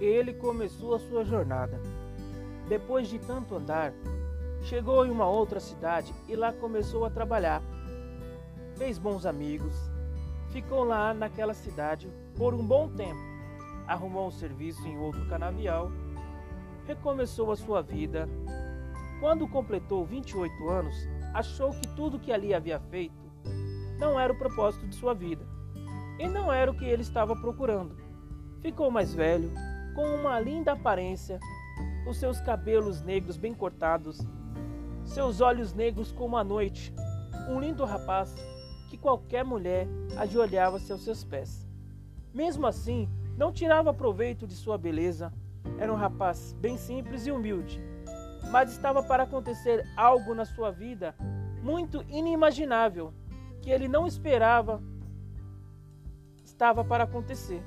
ele começou a sua jornada. Depois de tanto andar, chegou em uma outra cidade e lá começou a trabalhar. Fez bons amigos, ficou lá naquela cidade por um bom tempo, arrumou um serviço em outro canavial, recomeçou a sua vida. Quando completou 28 anos, achou que tudo que ali havia feito não era o propósito de sua vida e não era o que ele estava procurando. Ficou mais velho, com uma linda aparência, os seus cabelos negros bem cortados, seus olhos negros como a noite, um lindo rapaz que qualquer mulher ajoelhava-se aos seus pés. Mesmo assim, não tirava proveito de sua beleza. Era um rapaz bem simples e humilde, mas estava para acontecer algo na sua vida muito inimaginável que ele não esperava estava para acontecer.